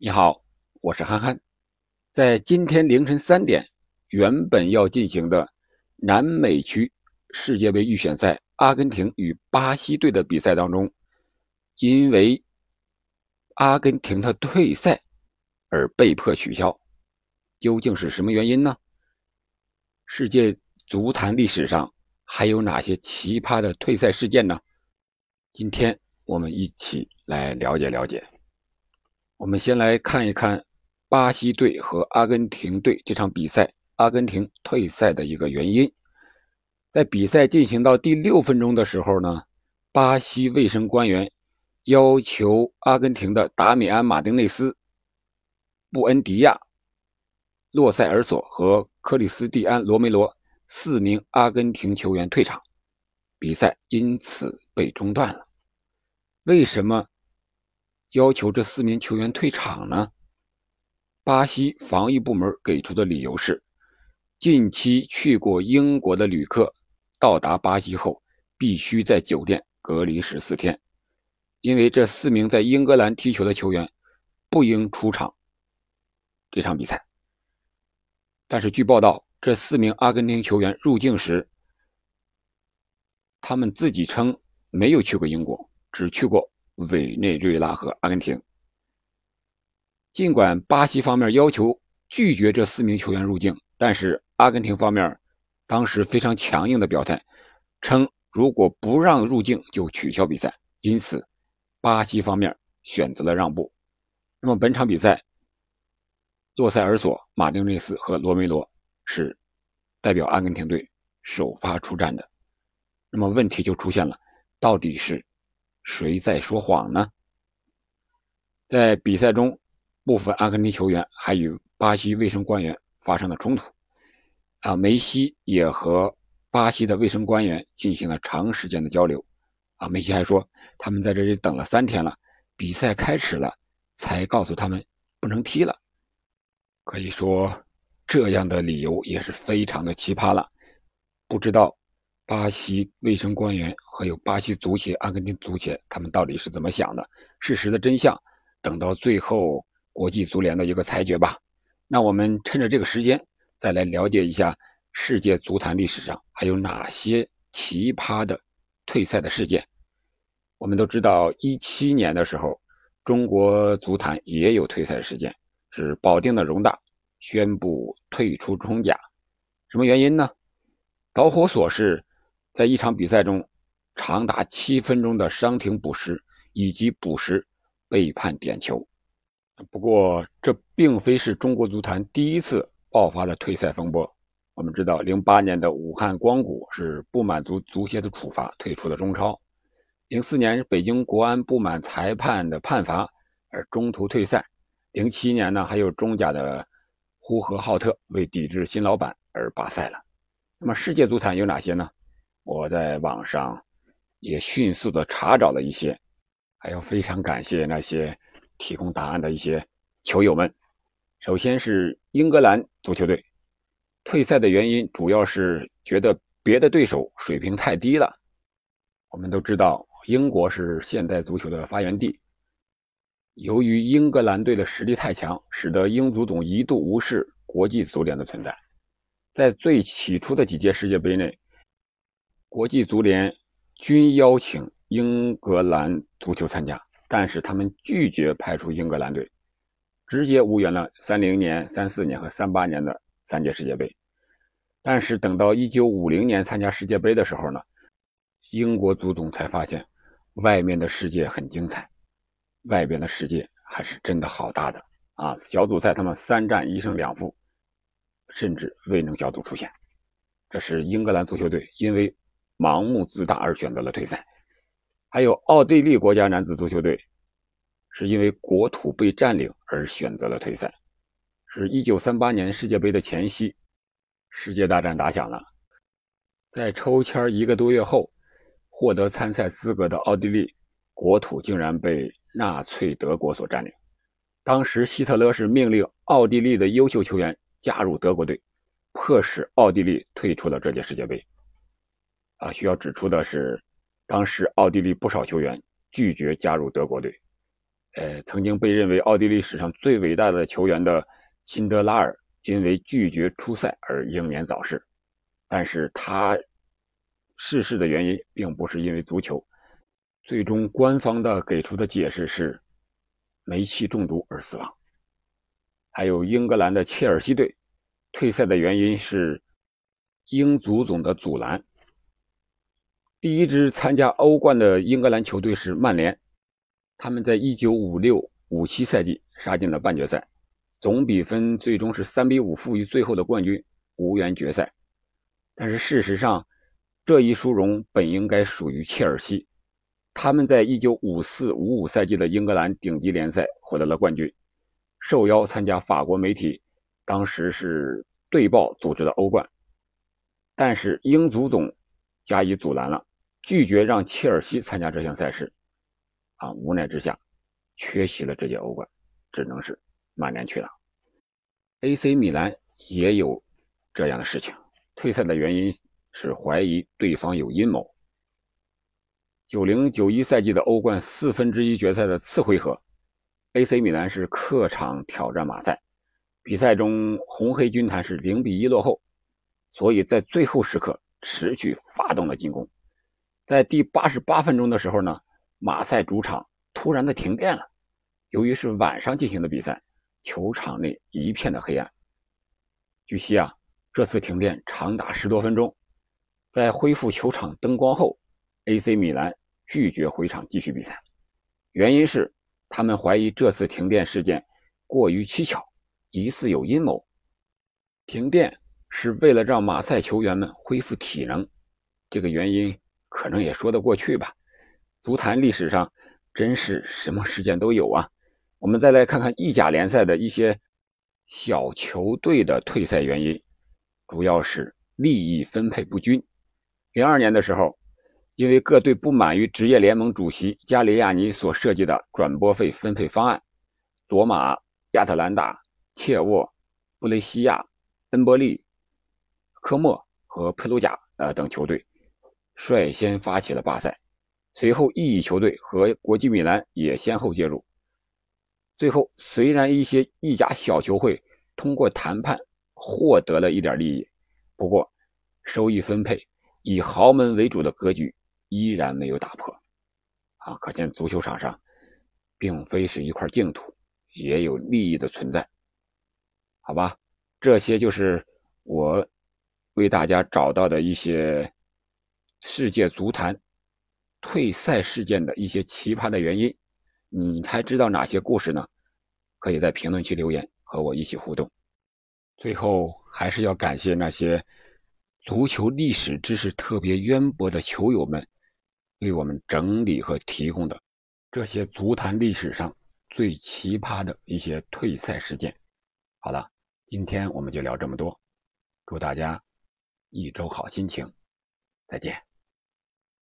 你好，我是憨憨。在今天凌晨三点，原本要进行的南美区世界杯预选赛阿根廷与巴西队的比赛当中，因为阿根廷的退赛而被迫取消。究竟是什么原因呢？世界足坛历史上还有哪些奇葩的退赛事件呢？今天我们一起来了解了解。我们先来看一看巴西队和阿根廷队这场比赛，阿根廷退赛的一个原因。在比赛进行到第六分钟的时候呢，巴西卫生官员要求阿根廷的达米安·马丁内斯、布恩迪亚、洛塞尔索和克里斯蒂安·罗梅罗四名阿根廷球员退场，比赛因此被中断了。为什么？要求这四名球员退场呢？巴西防疫部门给出的理由是，近期去过英国的旅客到达巴西后，必须在酒店隔离十四天，因为这四名在英格兰踢球的球员不应出场这场比赛。但是据报道，这四名阿根廷球员入境时，他们自己称没有去过英国，只去过。委内瑞拉和阿根廷，尽管巴西方面要求拒绝这四名球员入境，但是阿根廷方面当时非常强硬的表态，称如果不让入境就取消比赛。因此，巴西方面选择了让步。那么本场比赛，洛塞尔索、马丁内斯和罗梅罗是代表阿根廷队首发出战的。那么问题就出现了，到底是？谁在说谎呢？在比赛中，部分阿根廷球员还与巴西卫生官员发生了冲突。啊，梅西也和巴西的卫生官员进行了长时间的交流。啊，梅西还说，他们在这里等了三天了，比赛开始了才告诉他们不能踢了。可以说，这样的理由也是非常的奇葩了。不知道。巴西卫生官员还有巴西足协、阿根廷足协，他们到底是怎么想的？事实的真相，等到最后国际足联的一个裁决吧。那我们趁着这个时间，再来了解一下世界足坛历史上还有哪些奇葩的退赛的事件。我们都知道，一七年的时候，中国足坛也有退赛事件，是保定的容大宣布退出中甲，什么原因呢？导火索是。在一场比赛中，长达七分钟的伤停补时以及补时被判点球。不过，这并非是中国足坛第一次爆发的退赛风波。我们知道，零八年的武汉光谷是不满足足协的处罚退出了中超；零四年北京国安不满裁判的判罚而中途退赛；零七年呢，还有中甲的呼和浩特为抵制新老板而罢赛了。那么，世界足坛有哪些呢？我在网上也迅速的查找了一些，还要非常感谢那些提供答案的一些球友们。首先是英格兰足球队退赛的原因，主要是觉得别的对手水平太低了。我们都知道，英国是现代足球的发源地，由于英格兰队的实力太强，使得英足总一度无视国际足联的存在。在最起初的几届世界杯内。国际足联均邀请英格兰足球参加，但是他们拒绝派出英格兰队，直接无缘了三零年、三四年和三八年的三届世界杯。但是等到一九五零年参加世界杯的时候呢，英国足总才发现，外面的世界很精彩，外边的世界还是真的好大的啊！小组赛他们三战一胜两负，甚至未能小组出线。这是英格兰足球队因为。盲目自大而选择了退赛，还有奥地利国家男子足球队，是因为国土被占领而选择了退赛。是一九三八年世界杯的前夕，世界大战打响了，在抽签一个多月后，获得参赛资格的奥地利国土竟然被纳粹德国所占领。当时希特勒是命令奥地利的优秀球员加入德国队，迫使奥地利退出了这届世界杯。啊，需要指出的是，当时奥地利不少球员拒绝加入德国队，呃，曾经被认为奥地利史上最伟大的球员的辛德拉尔，因为拒绝出赛而英年早逝。但是他逝世的原因并不是因为足球，最终官方的给出的解释是煤气中毒而死亡。还有英格兰的切尔西队退赛的原因是英足总的阻拦。第一支参加欧冠的英格兰球队是曼联。他们在一九五六五七赛季杀进了半决赛，总比分最终是三比五负于最后的冠军，无缘决赛。但是事实上，这一殊荣本应该属于切尔西。他们在一九五四五五赛季的英格兰顶级联赛获得了冠军，受邀参加法国媒体当时是队报组织的欧冠，但是英足总加以阻拦了，拒绝让切尔西参加这项赛事。啊，无奈之下，缺席了这届欧冠，只能是曼联去了。AC 米兰也有这样的事情，退赛的原因是怀疑对方有阴谋。九零九一赛季的欧冠四分之一决赛的次回合，AC 米兰是客场挑战马赛，比赛中红黑军团是零比一落后，所以在最后时刻持续发动了进攻，在第八十八分钟的时候呢。马赛主场突然的停电了，由于是晚上进行的比赛，球场内一片的黑暗。据悉啊，这次停电长达十多分钟。在恢复球场灯光后，AC 米兰拒绝回场继续比赛，原因是他们怀疑这次停电事件过于蹊跷，疑似有阴谋。停电是为了让马赛球员们恢复体能，这个原因可能也说得过去吧。足坛历史上真是什么事件都有啊！我们再来看看意甲联赛的一些小球队的退赛原因，主要是利益分配不均。零二年的时候，因为各队不满于职业联盟主席加里亚尼所设计的转播费分配方案，罗马、亚特兰大、切沃、布雷西亚、恩波利、科莫和佩鲁贾呃等球队率先发起了罢赛。随后，意乙球队和国际米兰也先后介入。最后，虽然一些意甲小球会通过谈判获得了一点利益，不过收益分配以豪门为主的格局依然没有打破。啊，可见足球场上并非是一块净土，也有利益的存在。好吧，这些就是我为大家找到的一些世界足坛。退赛事件的一些奇葩的原因，你还知道哪些故事呢？可以在评论区留言和我一起互动。最后，还是要感谢那些足球历史知识特别渊博的球友们，为我们整理和提供的这些足坛历史上最奇葩的一些退赛事件。好了，今天我们就聊这么多，祝大家一周好心情，再见。